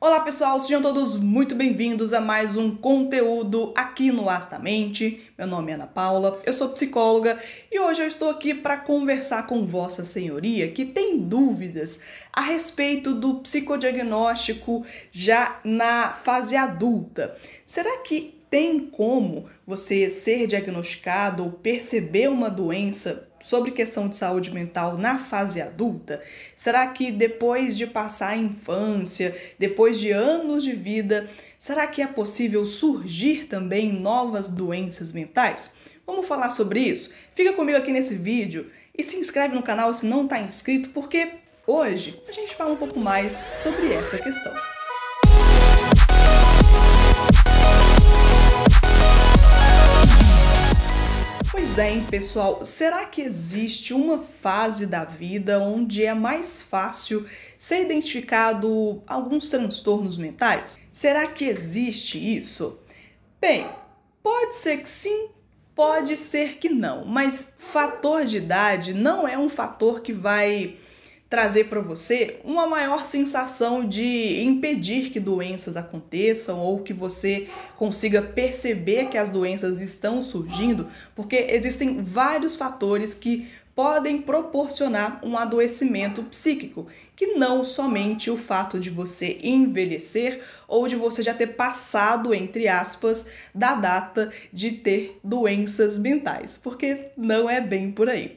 Olá pessoal, sejam todos muito bem-vindos a mais um conteúdo aqui no Astamente. Meu nome é Ana Paula, eu sou psicóloga e hoje eu estou aqui para conversar com Vossa Senhoria que tem dúvidas a respeito do psicodiagnóstico já na fase adulta. Será que tem como você ser diagnosticado ou perceber uma doença sobre questão de saúde mental na fase adulta? Será que depois de passar a infância, depois de anos de vida, será que é possível surgir também novas doenças mentais? Vamos falar sobre isso? Fica comigo aqui nesse vídeo e se inscreve no canal se não está inscrito, porque hoje a gente fala um pouco mais sobre essa questão. Pois é, hein, pessoal? Será que existe uma fase da vida onde é mais fácil ser identificado alguns transtornos mentais? Será que existe isso? Bem, pode ser que sim, pode ser que não, mas fator de idade não é um fator que vai trazer para você uma maior sensação de impedir que doenças aconteçam ou que você consiga perceber que as doenças estão surgindo, porque existem vários fatores que podem proporcionar um adoecimento psíquico, que não somente o fato de você envelhecer ou de você já ter passado, entre aspas, da data de ter doenças mentais, porque não é bem por aí.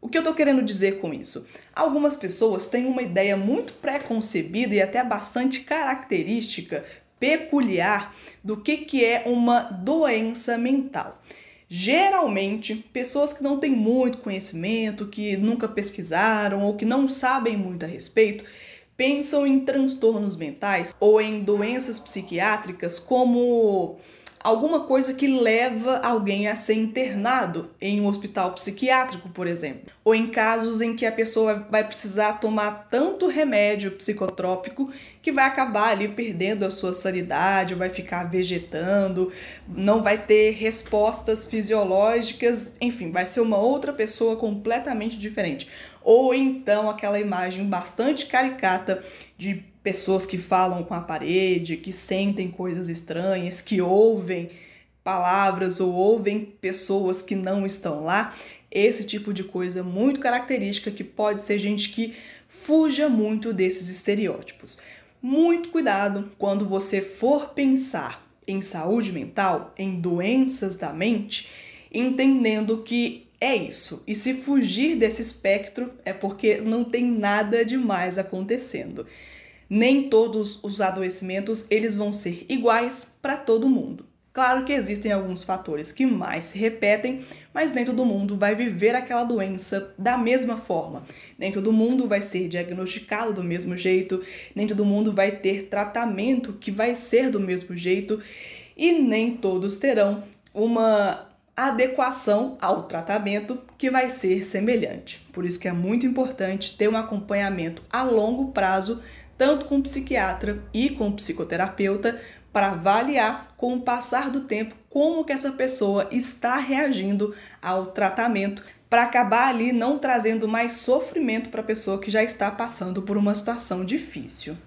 O que eu tô querendo dizer com isso? Algumas pessoas têm uma ideia muito pré-concebida e até bastante característica, peculiar, do que, que é uma doença mental. Geralmente, pessoas que não têm muito conhecimento, que nunca pesquisaram ou que não sabem muito a respeito, pensam em transtornos mentais ou em doenças psiquiátricas como alguma coisa que leva alguém a ser internado em um hospital psiquiátrico, por exemplo, ou em casos em que a pessoa vai precisar tomar tanto remédio psicotrópico que vai acabar ali perdendo a sua sanidade, vai ficar vegetando, não vai ter respostas fisiológicas, enfim, vai ser uma outra pessoa completamente diferente. Ou então aquela imagem bastante caricata de pessoas que falam com a parede, que sentem coisas estranhas, que ouvem palavras ou ouvem pessoas que não estão lá. Esse tipo de coisa muito característica que pode ser gente que fuja muito desses estereótipos. Muito cuidado quando você for pensar em saúde mental, em doenças da mente, entendendo que é isso. E se fugir desse espectro é porque não tem nada demais acontecendo nem todos os adoecimentos eles vão ser iguais para todo mundo. Claro que existem alguns fatores que mais se repetem, mas nem todo mundo vai viver aquela doença da mesma forma. Nem todo mundo vai ser diagnosticado do mesmo jeito, nem todo mundo vai ter tratamento que vai ser do mesmo jeito e nem todos terão uma adequação ao tratamento que vai ser semelhante. Por isso que é muito importante ter um acompanhamento a longo prazo tanto com o psiquiatra e com o psicoterapeuta, para avaliar com o passar do tempo como que essa pessoa está reagindo ao tratamento para acabar ali não trazendo mais sofrimento para a pessoa que já está passando por uma situação difícil.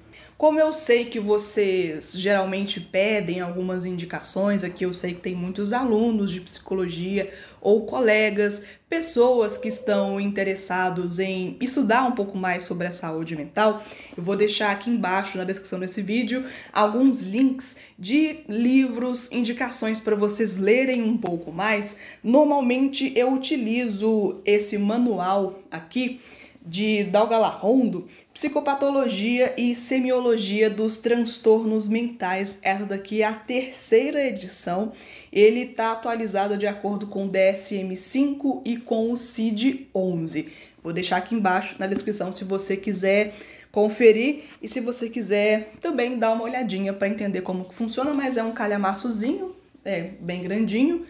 Como eu sei que vocês geralmente pedem algumas indicações, aqui eu sei que tem muitos alunos de psicologia ou colegas, pessoas que estão interessados em estudar um pouco mais sobre a saúde mental, eu vou deixar aqui embaixo na descrição desse vídeo alguns links de livros, indicações para vocês lerem um pouco mais. Normalmente eu utilizo esse manual aqui de Dalgalarrondo, Psicopatologia e Semiologia dos Transtornos Mentais. Essa daqui é a terceira edição. Ele está atualizado de acordo com o DSM-5 e com o CID-11. Vou deixar aqui embaixo na descrição se você quiser conferir e se você quiser também dar uma olhadinha para entender como funciona, mas é um calhamaçozinho, é bem grandinho.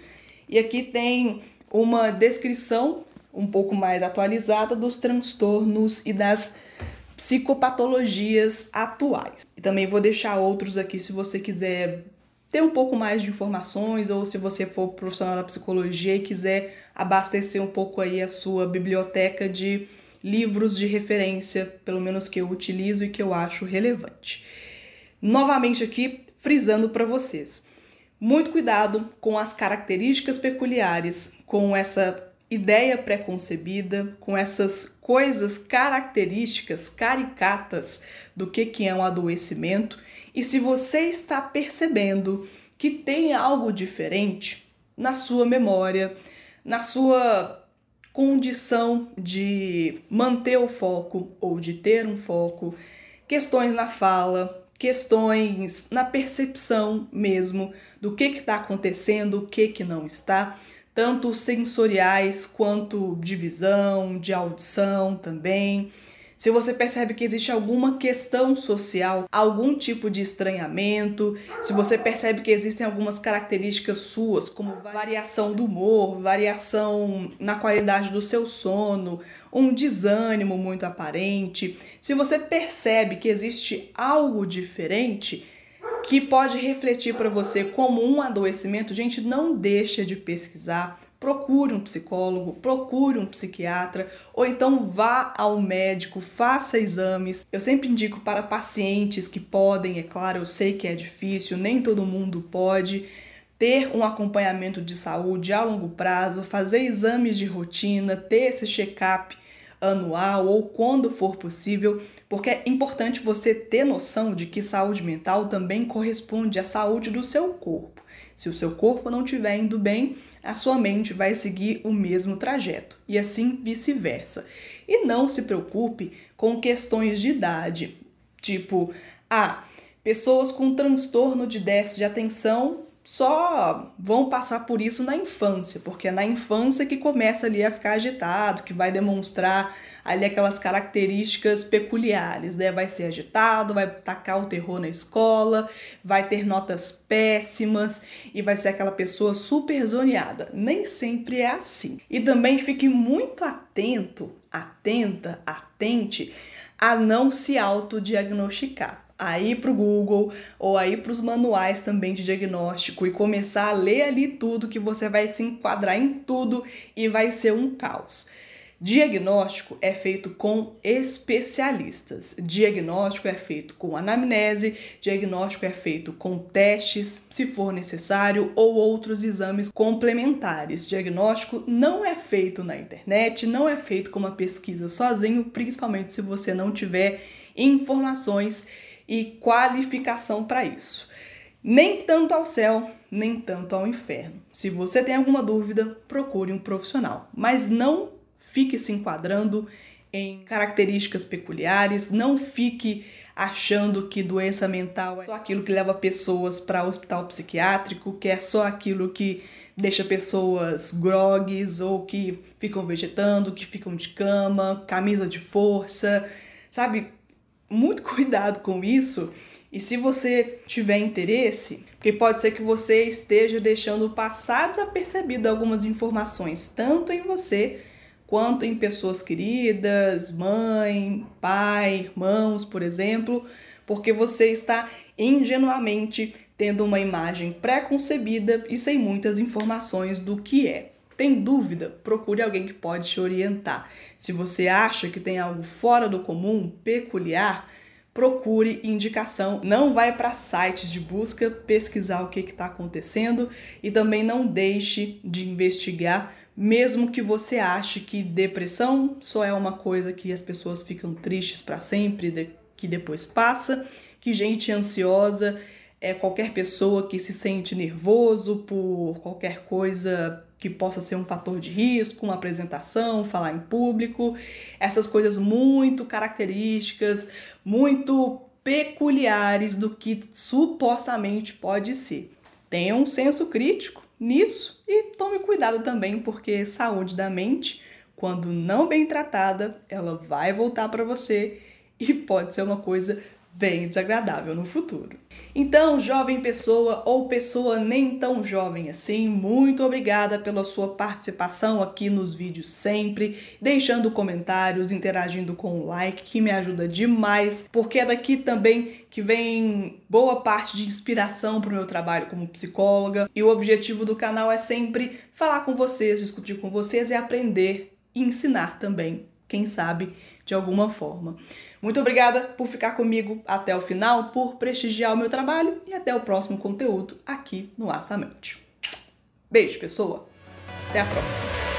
E aqui tem uma descrição um pouco mais atualizada dos transtornos e das psicopatologias atuais. E também vou deixar outros aqui se você quiser ter um pouco mais de informações ou se você for profissional da psicologia e quiser abastecer um pouco aí a sua biblioteca de livros de referência, pelo menos que eu utilizo e que eu acho relevante. Novamente aqui frisando para vocês. Muito cuidado com as características peculiares, com essa ideia preconcebida, com essas coisas características, caricatas do que, que é um adoecimento. E se você está percebendo que tem algo diferente na sua memória, na sua condição de manter o foco ou de ter um foco, questões na fala, questões na percepção mesmo do que está acontecendo, o que, que não está tanto sensoriais quanto de visão, de audição também. Se você percebe que existe alguma questão social, algum tipo de estranhamento, se você percebe que existem algumas características suas, como variação do humor, variação na qualidade do seu sono, um desânimo muito aparente, se você percebe que existe algo diferente, que pode refletir para você como um adoecimento, gente, não deixa de pesquisar. Procure um psicólogo, procure um psiquiatra, ou então vá ao médico, faça exames. Eu sempre indico para pacientes que podem, é claro, eu sei que é difícil, nem todo mundo pode, ter um acompanhamento de saúde a longo prazo, fazer exames de rotina, ter esse check-up anual ou quando for possível, porque é importante você ter noção de que saúde mental também corresponde à saúde do seu corpo. Se o seu corpo não estiver indo bem, a sua mente vai seguir o mesmo trajeto e assim vice-versa. E não se preocupe com questões de idade, tipo, ah, pessoas com transtorno de déficit de atenção só vão passar por isso na infância, porque é na infância que começa ali a ficar agitado, que vai demonstrar ali aquelas características peculiares, né? Vai ser agitado, vai tacar o terror na escola, vai ter notas péssimas e vai ser aquela pessoa super zoneada. Nem sempre é assim. E também fique muito atento, atenta, atente a não se autodiagnosticar aí para o Google ou aí para os manuais também de diagnóstico e começar a ler ali tudo que você vai se enquadrar em tudo e vai ser um caos. Diagnóstico é feito com especialistas. Diagnóstico é feito com anamnese, diagnóstico é feito com testes, se for necessário, ou outros exames complementares. Diagnóstico não é feito na internet, não é feito com uma pesquisa sozinho, principalmente se você não tiver informações e qualificação para isso. Nem tanto ao céu, nem tanto ao inferno. Se você tem alguma dúvida, procure um profissional, mas não fique se enquadrando em características peculiares, não fique achando que doença mental é só aquilo que leva pessoas para hospital psiquiátrico, que é só aquilo que deixa pessoas grogues ou que ficam vegetando, que ficam de cama, camisa de força, sabe? Muito cuidado com isso. E se você tiver interesse, porque pode ser que você esteja deixando passar desapercebido algumas informações, tanto em você quanto em pessoas queridas, mãe, pai, irmãos, por exemplo, porque você está ingenuamente tendo uma imagem pré-concebida e sem muitas informações do que é. Tem dúvida? Procure alguém que pode te orientar. Se você acha que tem algo fora do comum, peculiar, procure indicação. Não vai para sites de busca pesquisar o que está acontecendo e também não deixe de investigar, mesmo que você ache que depressão só é uma coisa que as pessoas ficam tristes para sempre, que depois passa, que gente ansiosa é qualquer pessoa que se sente nervoso por qualquer coisa que possa ser um fator de risco, uma apresentação, falar em público, essas coisas muito características, muito peculiares do que supostamente pode ser. Tenha um senso crítico nisso e tome cuidado também, porque saúde da mente, quando não bem tratada, ela vai voltar para você e pode ser uma coisa bem desagradável no futuro. Então, jovem pessoa ou pessoa nem tão jovem assim, muito obrigada pela sua participação aqui nos vídeos sempre, deixando comentários, interagindo com o like, que me ajuda demais, porque é daqui também que vem boa parte de inspiração para o meu trabalho como psicóloga. E o objetivo do canal é sempre falar com vocês, discutir com vocês e aprender e ensinar também, quem sabe, de alguma forma. Muito obrigada por ficar comigo até o final, por prestigiar o meu trabalho e até o próximo conteúdo aqui no Astamente. Beijo, pessoa! Até a próxima!